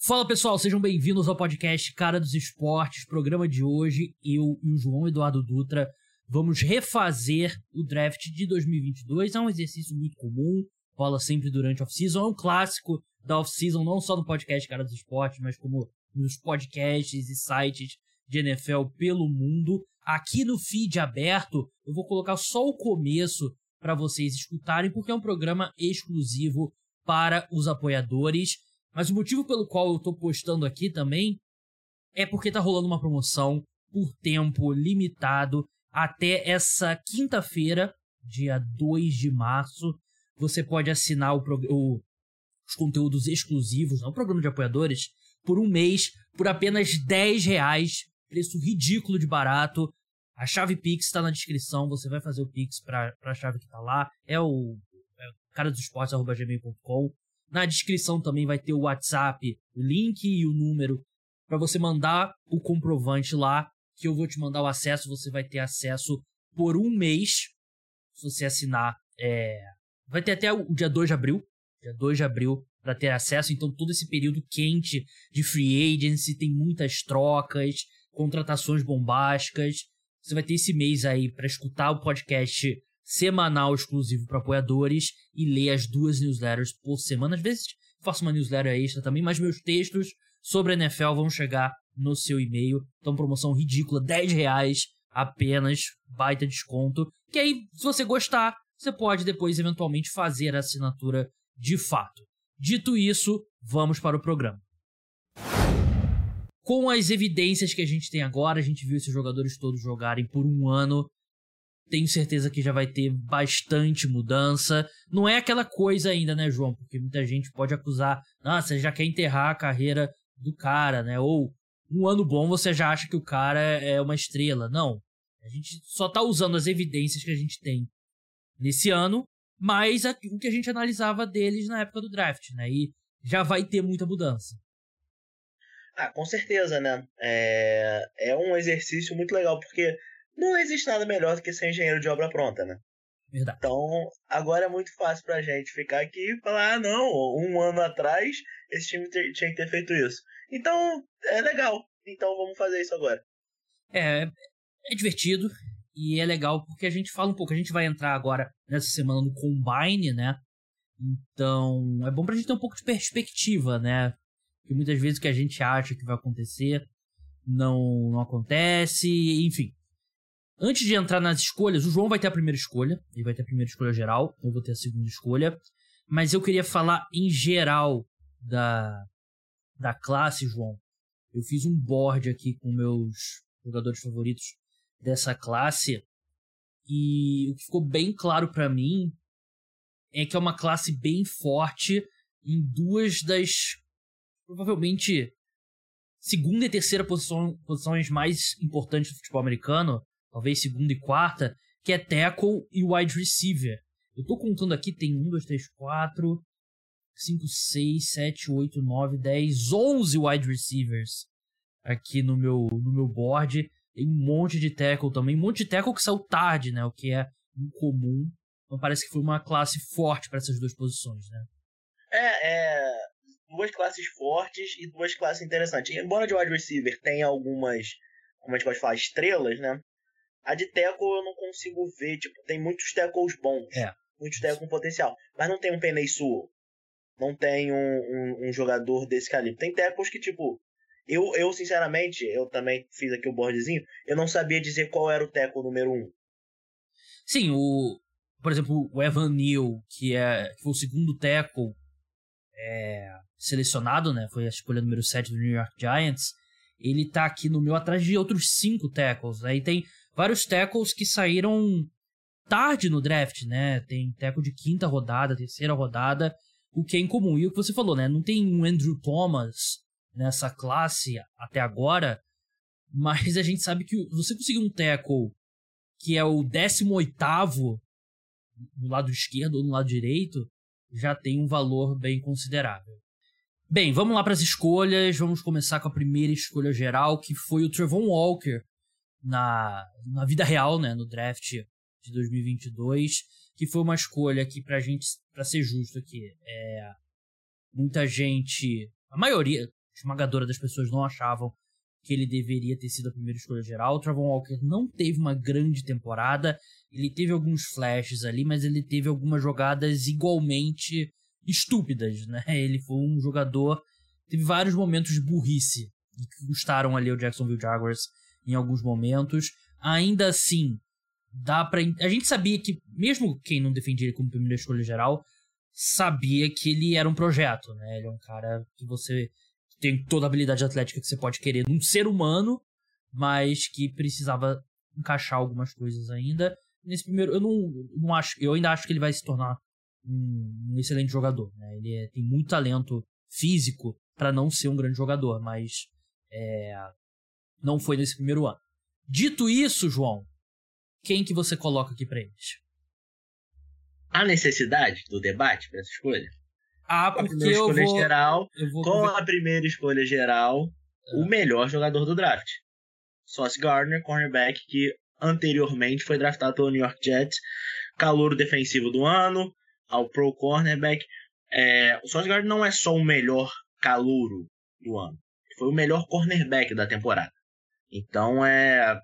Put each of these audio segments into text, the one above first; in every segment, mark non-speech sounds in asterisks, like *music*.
Fala pessoal, sejam bem-vindos ao podcast Cara dos Esportes. Programa de hoje, eu e o João Eduardo Dutra vamos refazer o draft de 2022. É um exercício muito comum, rola sempre durante off-season. É um clássico da off-season, não só no podcast Cara dos Esportes, mas como nos podcasts e sites de NFL pelo mundo. Aqui no feed aberto, eu vou colocar só o começo para vocês escutarem, porque é um programa exclusivo para os apoiadores. Mas o motivo pelo qual eu tô postando aqui também é porque tá rolando uma promoção por tempo limitado até essa quinta-feira, dia 2 de março. Você pode assinar o, o, os conteúdos exclusivos, não, o programa de apoiadores, por um mês, por apenas 10 reais. Preço ridículo de barato. A chave Pix está na descrição. Você vai fazer o Pix para a chave que está lá. É o é cara dos esportes.gmail.com. Na descrição também vai ter o WhatsApp, o link e o número para você mandar o comprovante lá, que eu vou te mandar o acesso. Você vai ter acesso por um mês. Se você assinar, é... vai ter até o dia 2 de abril. Dia 2 de abril para ter acesso. Então, todo esse período quente de free agency, tem muitas trocas, contratações bombásticas. Você vai ter esse mês aí para escutar o podcast semanal exclusivo para apoiadores e ler as duas newsletters por semana. Às vezes faço uma newsletter extra também, mas meus textos sobre a NFL vão chegar no seu e-mail. Então, promoção ridícula, 10 reais apenas, baita desconto. Que aí, se você gostar, você pode depois eventualmente fazer a assinatura de fato. Dito isso, vamos para o programa. Com as evidências que a gente tem agora, a gente viu esses jogadores todos jogarem por um ano. Tenho certeza que já vai ter bastante mudança. Não é aquela coisa ainda, né, João? Porque muita gente pode acusar, ah, você já quer enterrar a carreira do cara, né? Ou um ano bom você já acha que o cara é uma estrela. Não. A gente só tá usando as evidências que a gente tem nesse ano, mas o que a gente analisava deles na época do draft, né? E já vai ter muita mudança. Ah, com certeza, né? É, é um exercício muito legal, porque não existe nada melhor do que ser engenheiro de obra pronta, né? Verdade. Então, agora é muito fácil pra gente ficar aqui e falar: ah, não, um ano atrás esse time ter, tinha que ter feito isso. Então, é legal. Então, vamos fazer isso agora. É, é divertido e é legal porque a gente fala um pouco. A gente vai entrar agora nessa semana no Combine, né? Então, é bom pra gente ter um pouco de perspectiva, né? que muitas vezes o que a gente acha que vai acontecer não, não acontece, enfim. Antes de entrar nas escolhas, o João vai ter a primeira escolha, ele vai ter a primeira escolha geral, eu vou ter a segunda escolha, mas eu queria falar em geral da, da classe, João. Eu fiz um board aqui com meus jogadores favoritos dessa classe e o que ficou bem claro para mim é que é uma classe bem forte em duas das provavelmente segunda e terceira posição, posições mais importantes do futebol americano, talvez segunda e quarta, que é tackle e wide receiver. Eu tô contando aqui, tem 1, 2, 3, 4, 5, 6, 7, 8, 9, 10, 11 wide receivers aqui no meu, no meu board. Tem um monte de tackle também, um monte de tackle que saiu tarde, né? O que é incomum. Então parece que foi uma classe forte para essas duas posições, né? É, é duas classes fortes e duas classes interessantes. Embora de wide receiver tenha algumas, como a gente pode falar, estrelas, né? A de tackle eu não consigo ver, tipo, tem muitos tackles bons. É. Muitos tackles com potencial. Mas não tem um Penei Sewell. Não tem um, um, um, jogador desse calibre. Tem tackles que, tipo, eu, eu sinceramente, eu também fiz aqui o boardzinho, eu não sabia dizer qual era o tackle número um. Sim, o. Por exemplo, o Evan Neal, que, é, que foi o segundo tackle é, selecionado, né? Foi a escolha número 7 do New York Giants. Ele tá aqui no meu atrás de outros cinco tackles. Aí né? tem vários tackles que saíram tarde no draft, né? Tem tackle de quinta rodada, terceira rodada, o que é incomum. E o que você falou, né? Não tem um Andrew Thomas nessa classe até agora, mas a gente sabe que você conseguir um tackle que é o 18 no lado esquerdo ou no lado direito, já tem um valor bem considerável. Bem, vamos lá para as escolhas. Vamos começar com a primeira escolha geral, que foi o Trevon Walker na, na vida real, né, no draft de 2022, que foi uma escolha que pra gente, para ser justo aqui, é muita gente, a maioria, esmagadora das pessoas não achavam que ele deveria ter sido a primeira escolha geral. O Travon Walker não teve uma grande temporada, ele teve alguns flashes ali, mas ele teve algumas jogadas igualmente estúpidas, né? *laughs* Ele foi um jogador teve vários momentos de burrice que custaram ali o Jacksonville Jaguars em alguns momentos. Ainda assim, dá para a gente sabia que mesmo quem não defendia ele como primeira escolha geral sabia que ele era um projeto, né? Ele é um cara que você tem toda a habilidade atlética que você pode querer num ser humano, mas que precisava encaixar algumas coisas ainda. Nesse primeiro, eu não, não acho, eu ainda acho que ele vai se tornar um, um excelente jogador, né? Ele é, tem muito talento físico para não ser um grande jogador, mas é, não foi nesse primeiro ano. Dito isso, João, quem que você coloca aqui para eles? Há necessidade do debate para essa escolha? Ah, porque a eu vou, geral, eu vou com a primeira escolha geral, o melhor jogador do draft. Sauce Gardner, cornerback, que anteriormente foi draftado pelo New York Jets, calouro defensivo do ano, ao pro cornerback. É, o Sauce Gardner não é só o melhor calouro do ano, foi o melhor cornerback da temporada. Então é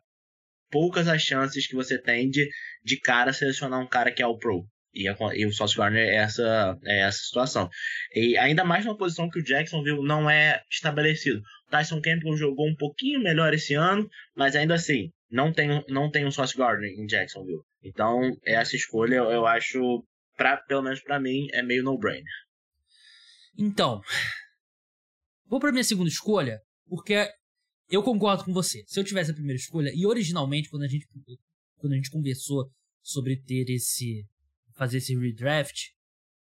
poucas as chances que você tem de, de cara selecionar um cara que é o pro. E, a, e o Sauce Gardner é essa, é essa situação. E ainda mais numa posição que o Jacksonville não é estabelecido. O Tyson Campbell jogou um pouquinho melhor esse ano, mas ainda assim, não tem, não tem um Sauce Gardner em Jacksonville. Então, essa escolha eu, eu acho, pra, pelo menos para mim, é meio no-brainer. Então, vou para minha segunda escolha, porque eu concordo com você. Se eu tivesse a primeira escolha, e originalmente, quando a gente, quando a gente conversou sobre ter esse fazer esse redraft,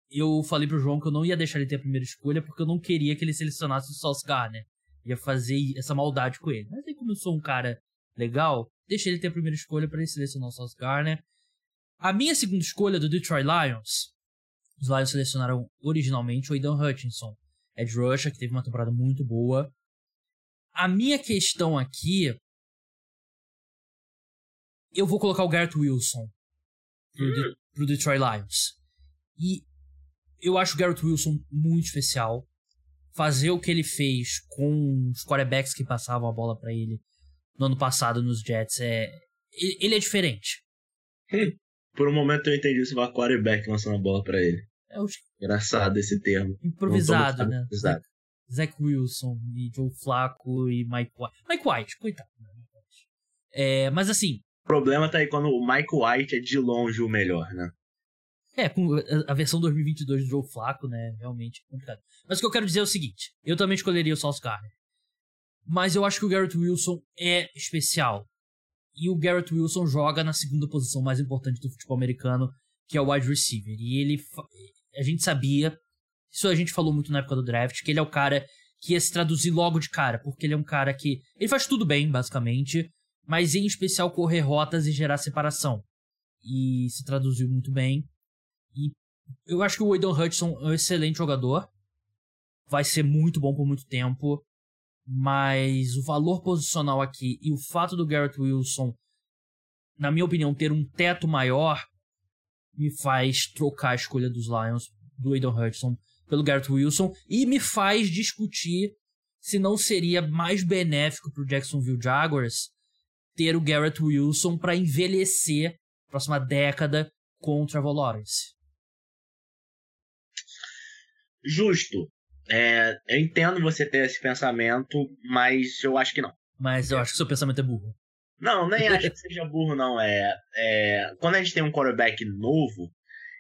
eu falei pro João que eu não ia deixar ele ter a primeira escolha porque eu não queria que ele selecionasse o Sauce Gardner. Ia fazer essa maldade com ele. Mas aí, como eu sou um cara legal, deixei ele ter a primeira escolha para ele selecionar o Sauce Gardner. A minha segunda escolha do Detroit Lions, os Lions selecionaram originalmente o Aidan Hutchinson, Ed Rusher, que teve uma temporada muito boa. A minha questão aqui. Eu vou colocar o Garrett Wilson pro, hum pro Detroit Lions. E eu acho o Garrett Wilson muito especial. Fazer o que ele fez com os quarterbacks que passavam a bola para ele no ano passado nos Jets é. Ele é diferente. Por um momento eu entendi se o quarterback lançando a bola para ele. É o... Engraçado esse termo. Improvisado, né? Improvisado. Zach Wilson e Joe Flacco e Mike White. Mike White, coitado. Né? É, mas assim, o problema tá aí quando o Michael White é de longe o melhor, né? É, com a versão 2022 do Joe Flaco, né? Realmente complicado. Mas o que eu quero dizer é o seguinte: eu também escolheria o Sauce Gardner. Mas eu acho que o Garrett Wilson é especial. E o Garrett Wilson joga na segunda posição mais importante do futebol americano, que é o wide receiver. E ele. A gente sabia, isso a gente falou muito na época do draft, que ele é o cara que ia se traduzir logo de cara, porque ele é um cara que. Ele faz tudo bem, basicamente mas em especial correr rotas e gerar separação. E se traduziu muito bem. E eu acho que o Aidan Hudson é um excelente jogador. Vai ser muito bom por muito tempo. Mas o valor posicional aqui e o fato do Garrett Wilson, na minha opinião, ter um teto maior, me faz trocar a escolha dos Lions, do Aidan Hudson, pelo Garrett Wilson. E me faz discutir se não seria mais benéfico para o Jacksonville Jaguars ter o Garrett Wilson para envelhecer próxima década com o Trevor Lawrence. Justo. É, eu entendo você ter esse pensamento, mas eu acho que não. Mas eu acho que seu pensamento é burro. Não, nem *laughs* acho que seja burro, não. É, é, quando a gente tem um quarterback novo,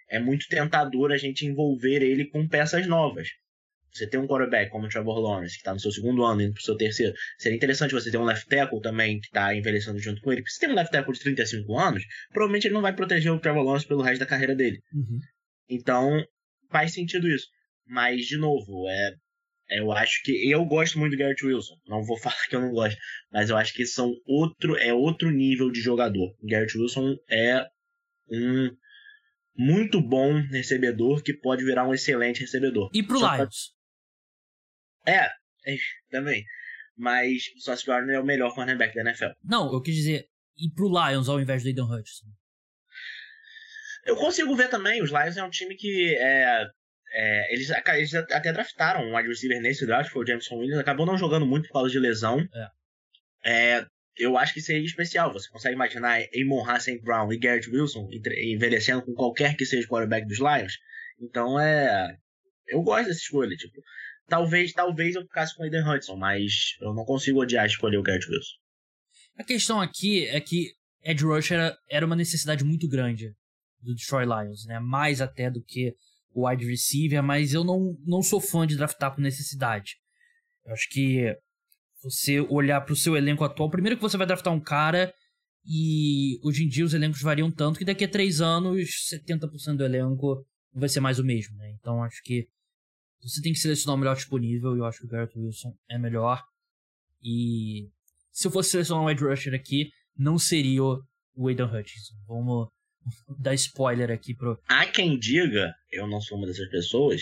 é muito tentador a gente envolver ele com peças novas. Você tem um quarterback como o Trevor Lawrence, que está no seu segundo ano, indo pro seu terceiro. Seria interessante você ter um left tackle também, que está envelhecendo junto com ele. Porque se tem um left tackle de 35 anos, provavelmente ele não vai proteger o Trevor Lawrence pelo resto da carreira dele. Uhum. Então, faz sentido isso. Mas, de novo, é, é, eu acho que eu gosto muito do Garrett Wilson. Não vou *laughs* falar que eu não gosto, mas eu acho que são outro é outro nível de jogador. O Garrett Wilson é um muito bom recebedor que pode virar um excelente recebedor. E pro Só Lions? É, é, também. Mas o Sauce Gardner é o melhor cornerback da NFL. Não, eu quis dizer ir pro Lions ao invés do Aidan Hutchinson. Eu consigo ver também. Os Lions é um time que é, É, eles, eles, até draftaram um wide receiver nesse draft, foi o Jameson Williams, acabou não jogando muito por causa de lesão. É. é eu acho que seria especial. Você consegue imaginar Amon Hassan Brown e Garrett Wilson envelhecendo com qualquer que seja o quarterback dos Lions? Então é. Eu gosto dessa escolha. Tipo, talvez, talvez eu ficasse com o Aiden Hudson, mas eu não consigo odiar escolher o Garrett Wilson. A questão aqui é que Ed Rush era, era uma necessidade muito grande do Detroit Lions, né? Mais até do que o wide receiver, mas eu não, não sou fã de draftar por necessidade. Eu acho que você olhar para o seu elenco atual, primeiro que você vai draftar um cara e hoje em dia os elencos variam tanto que daqui a três anos 70% do elenco vai ser mais o mesmo, né? Então acho que você tem que selecionar o melhor disponível e eu acho que o Garrett Wilson é melhor. E se eu fosse selecionar um wide rusher aqui, não seria o Aidan Hutchinson. Vamos *laughs* dar spoiler aqui pro. Há quem diga, eu não sou uma dessas pessoas,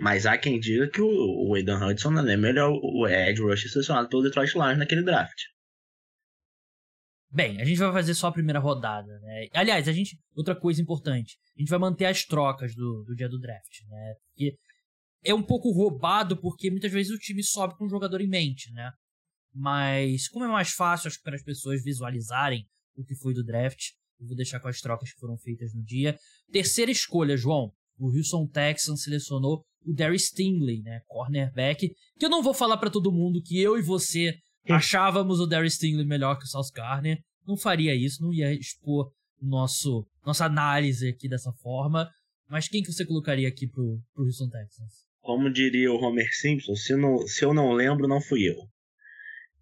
mas há quem diga que o, o Aidan Hudson é melhor o Ed Rush selecionado pelo Detroit Lions naquele draft. Bem, a gente vai fazer só a primeira rodada, né? Aliás, a gente. Outra coisa importante, a gente vai manter as trocas do, do dia do draft, né? Porque é um pouco roubado, porque muitas vezes o time sobe com um jogador em mente, né? Mas como é mais fácil acho, para as pessoas visualizarem o que foi do draft, eu vou deixar com as trocas que foram feitas no dia. Terceira escolha, João. O Houston Texans selecionou o Darius Stingley, né, cornerback, que eu não vou falar para todo mundo que eu e você achávamos o Darius Stingley melhor que o Sauce Garner. Não faria isso, não ia expor nosso nossa análise aqui dessa forma. Mas quem que você colocaria aqui pro, pro Houston Texans? Como diria o Homer Simpson, se, não, se eu não lembro, não fui eu.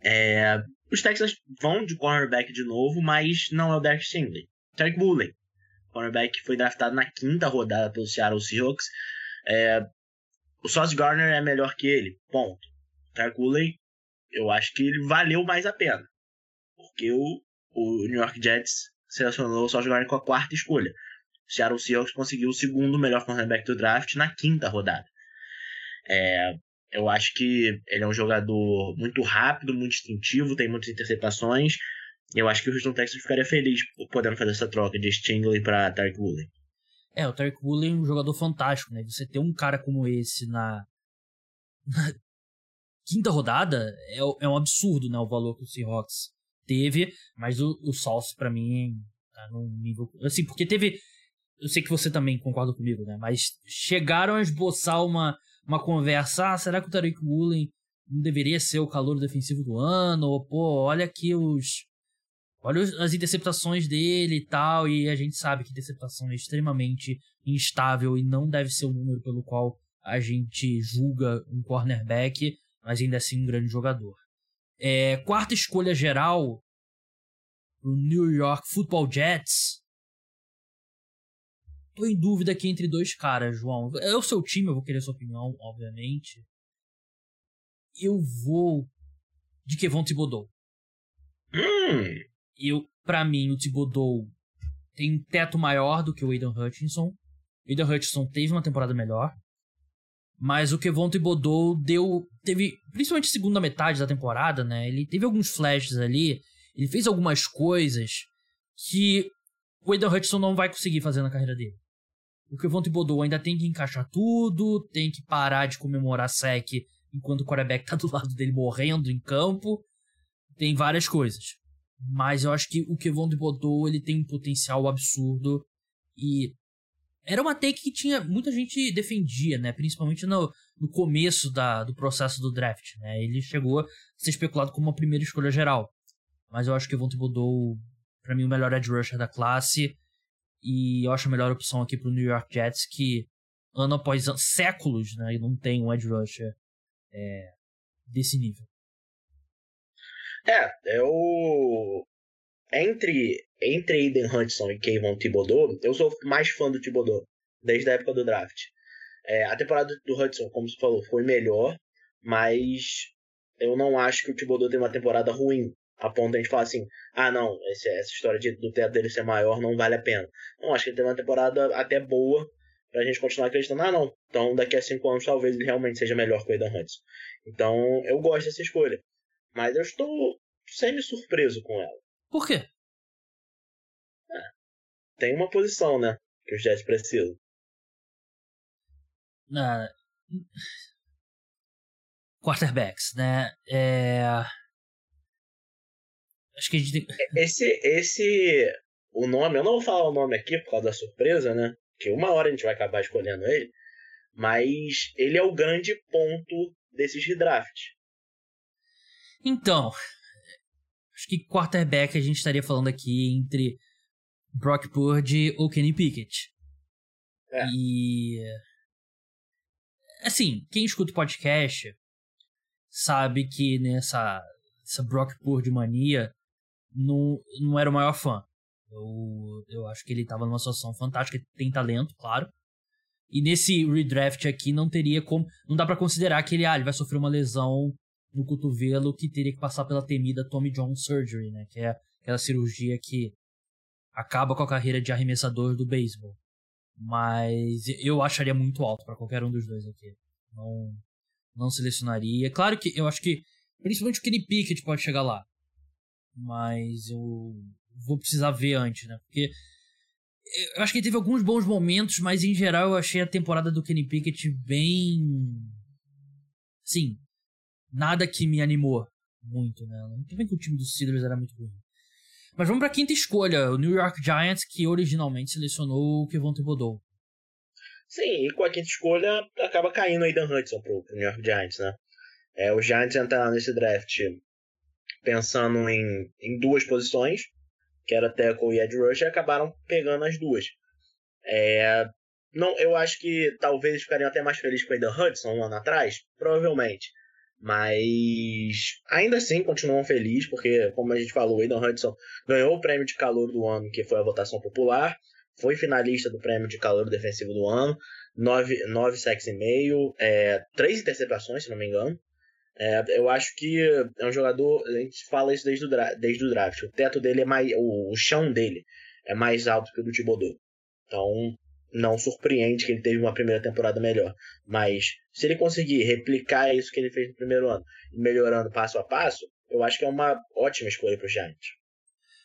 É, os Texans vão de cornerback de novo, mas não é o Derek Stingley. Tarek Bullen, cornerback que foi draftado na quinta rodada pelo Seattle Seahawks. É, o Sauce Gardner é melhor que ele, ponto. Bullen, eu acho que ele valeu mais a pena. Porque o, o New York Jets selecionou o Sauce Gardner com a quarta escolha. O Seattle Seahawks conseguiu o segundo melhor cornerback do draft na quinta rodada. É, eu acho que ele é um jogador muito rápido, muito instintivo, tem muitas interceptações. Eu acho que o Houston Texans ficaria feliz podendo fazer essa troca de Stingley para Tarek Woolen. É, o Tarek Woolen é um jogador fantástico, né? Você ter um cara como esse na, *laughs* na quinta rodada é, é, um absurdo, né? O valor que o Seahawks teve, mas o, o Salsa para mim tá num nível assim, porque teve eu sei que você também concorda comigo, né? Mas chegaram a esboçar uma uma conversa, ah, será que o Tariq Woolen não deveria ser o calor defensivo do ano? Ou, pô, olha aqui os. Olha as interceptações dele e tal, e a gente sabe que interceptação é extremamente instável e não deve ser o número pelo qual a gente julga um cornerback, mas ainda assim um grande jogador. É, quarta escolha geral, o New York Football Jets, tô em dúvida aqui entre dois caras, João. É o seu time, eu vou querer sua opinião, obviamente. Eu vou de Kevon Thibodeau. Hum. Eu, pra mim, o Thibodeau tem um teto maior do que o Aidan Hutchinson. O Aidan Hutchinson teve uma temporada melhor. Mas o Kevon Thibodeau deu... Teve, principalmente segunda metade da temporada, né? Ele teve alguns flashes ali. Ele fez algumas coisas que o Aidan Hutchinson não vai conseguir fazer na carreira dele. O Kevon Thibodeau ainda tem que encaixar tudo, tem que parar de comemorar sec enquanto o quarterback tá do lado dele morrendo em campo. Tem várias coisas. Mas eu acho que o Kevon Thibodeau, ele tem um potencial absurdo e era uma take que tinha muita gente defendia, né? Principalmente no, no começo da, do processo do draft, né? Ele chegou a ser especulado como uma primeira escolha geral. Mas eu acho que o Kevon Thibodeau, para mim, o melhor edge rusher da classe. E eu acho a melhor opção aqui pro New York Jets, que ano após séculos, né, não tem um edge rusher é, desse nível. É, eu. Entre, entre Aiden Hudson e Kayvon Thibodeau, eu sou mais fã do Thibodeau, desde a época do draft. É, a temporada do Hudson, como você falou, foi melhor, mas eu não acho que o Thibodeau tem uma temporada ruim a ponto de a gente falar assim, ah não, esse, essa história de, do teto dele ser maior não vale a pena. Não, acho que ele tem uma temporada até boa pra gente continuar acreditando, ah não, então daqui a cinco anos talvez ele realmente seja melhor que o Aidan Hudson. Então eu gosto dessa escolha. Mas eu estou semi-surpreso com ela. Por quê? É, tem uma posição, né, que os Jets precisam. Uh, quarterbacks, né? É... Acho que a gente tem... Esse, esse. O nome, eu não vou falar o nome aqui por causa da surpresa, né? Que uma hora a gente vai acabar escolhendo ele. Mas ele é o grande ponto desses redrafts. Então, acho que quarterback a gente estaria falando aqui entre Brock Purdy ou Kenny Pickett. É. E. Assim, quem escuta o podcast sabe que nessa essa Brock Purdy mania não, não era o maior fã. Eu, eu acho que ele estava numa situação fantástica, tem talento, claro. E nesse redraft aqui não teria como. Não dá para considerar que ele, ah, ele vai sofrer uma lesão no cotovelo que teria que passar pela temida Tommy John Surgery, né? Que é aquela cirurgia que acaba com a carreira de arremessador do beisebol. Mas eu acharia muito alto para qualquer um dos dois aqui. Não, não selecionaria. Claro que eu acho que principalmente o Kenny Pickett pode chegar lá. Mas eu vou precisar ver antes, né? Porque eu acho que teve alguns bons momentos, mas em geral eu achei a temporada do Kenny Pickett bem. Sim, nada que me animou muito, né? Também que o time dos Steelers era muito ruim. Mas vamos para a quinta escolha, o New York Giants, que originalmente selecionou o Kevon Thibodeau. Sim, e com a quinta escolha acaba caindo o Aidan Hudson pro, New York Giants, né? É, os Giants entraram nesse draft pensando em, em duas posições, que era tackle e edge rush, e acabaram pegando as duas. É, não, eu acho que talvez ficariam até mais felizes com o Aidan Hudson um ano atrás, provavelmente. Mas ainda assim continuam felizes, porque, como a gente falou, o Aidan Hudson ganhou o prêmio de calor do ano, que foi a votação popular, foi finalista do prêmio de calor defensivo do ano, nove, nove sacks e meio, é, interceptações, se não me engano. É, eu acho que é um jogador, a gente fala isso desde o, desde o draft, o teto dele é mais, o, o chão dele é mais alto que o do Thibodeau. Então, não surpreende que ele teve uma primeira temporada melhor. Mas se ele conseguir replicar isso que ele fez no primeiro ano, melhorando passo a passo, eu acho que é uma ótima escolha para o Giants.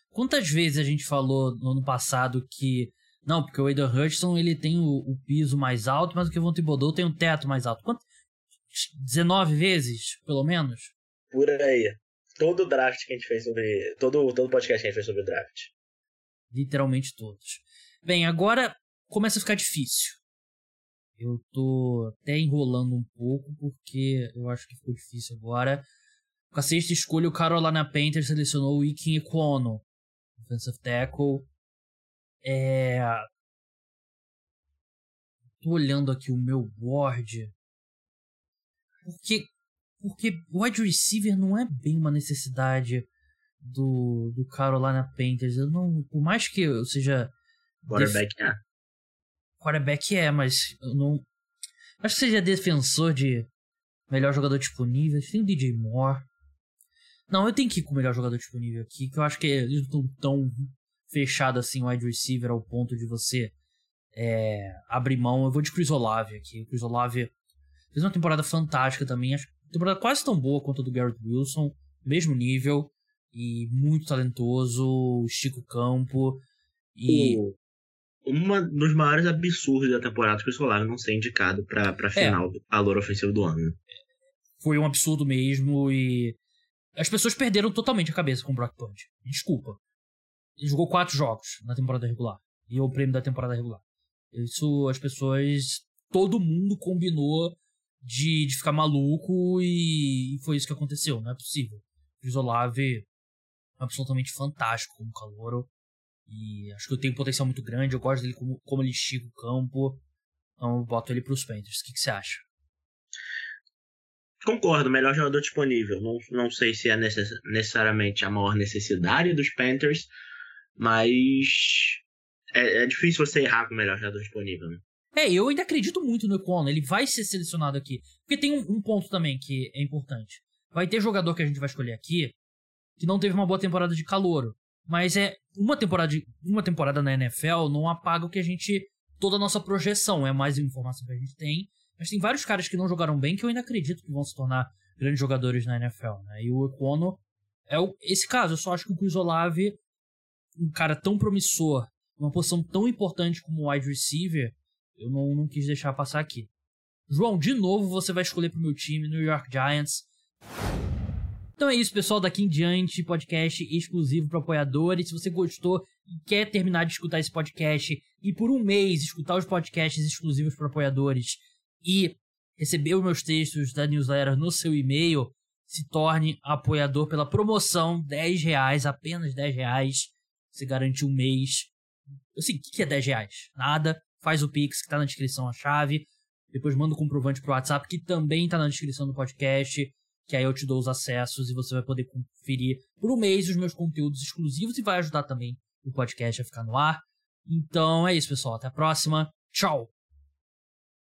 Quantas vezes a gente falou no ano passado que não, porque o Aidan Hutchinson ele tem o, o, piso mais alto, mas o Kevon Thibodeau tem um teto mais alto. Quanto? 19 vezes, pelo menos? Por aí. Todo draft que a gente fez sobre. Todo, todo podcast que a gente fez sobre o draft. Literalmente todos. Bem, agora começa a ficar difícil. Eu tô até enrolando um pouco porque eu acho que ficou difícil agora. Com a sexta escolha, o Carolina Panthers selecionou o Ikin Equono, offensive tackle. É... Tô olhando aqui o meu board. Porque, porque o wide receiver não é bem uma necessidade do, do Carolina Panthers. Eu não, por mais que eu seja. Quarterback def... é. Quarterback é, mas eu não. Acho que seja defensor de melhor jogador disponível. Tem o DJ Moore. Não, eu tenho que ir com o melhor jogador disponível aqui, que eu acho que eles não estão tão fechado assim o wide receiver ao ponto de você é, abrir mão. Eu vou de Chris Olave aqui. O Chris Olave Fez uma temporada fantástica também. Acho temporada quase tão boa quanto a do Garrett Wilson. Mesmo nível. E muito talentoso. Estica o campo. E. O, uma dos maiores absurdos da temporada que o Solar não ser indicado pra, pra é. final é. do valor ofensivo do ano. Foi um absurdo mesmo. E. As pessoas perderam totalmente a cabeça com o Brock Punch. Desculpa. Ele jogou quatro jogos na temporada regular. E é o prêmio da temporada regular. Isso as pessoas. Todo mundo combinou de, de ficar maluco e, e, foi isso que aconteceu, não é possível. O Isolave absolutamente fantástico como calouro e acho que eu tenho um potencial muito grande, eu gosto dele como, como ele estica o campo, então eu boto ele para os Panthers. O que, que você acha? Concordo, melhor jogador disponível. Não, não sei se é necess, necessariamente a maior necessidade dos Panthers, mas é, é difícil você errar com o melhor jogador disponível. Né? É, eu ainda acredito muito no Econo, ele vai ser selecionado aqui. Porque tem um, um, ponto também que é importante. Vai ter jogador que a gente vai escolher aqui que não teve uma boa temporada de calor. Mas é uma temporada, de, uma temporada na NFL não apaga o que a gente. toda a nossa projeção. É mais informação que a gente tem. Mas tem vários caras que não jogaram bem que eu ainda acredito que vão se tornar grandes jogadores na NFL. Né? E o Econo é o, esse caso. Eu só acho que o Chris Olave, um cara tão promissor, uma posição tão importante como wide receiver, eu não, não quis deixar passar aqui. João, de novo você vai escolher pro meu time, New York Giants. Então é isso, pessoal. Daqui em diante, podcast exclusivo para apoiadores. Se você gostou e quer terminar de escutar esse podcast e por um mês escutar os podcasts exclusivos para apoiadores e receber os meus textos da newsletter no seu e-mail, se torne apoiador pela promoção, 10 reais, apenas 10 reais. Você garante um mês. Assim, o que é 10 reais? Nada. Faz o Pix que tá na descrição a chave. Depois manda o comprovante pro WhatsApp que também tá na descrição do podcast. Que aí eu te dou os acessos e você vai poder conferir por um mês os meus conteúdos exclusivos e vai ajudar também o podcast a ficar no ar. Então é isso, pessoal. Até a próxima. Tchau!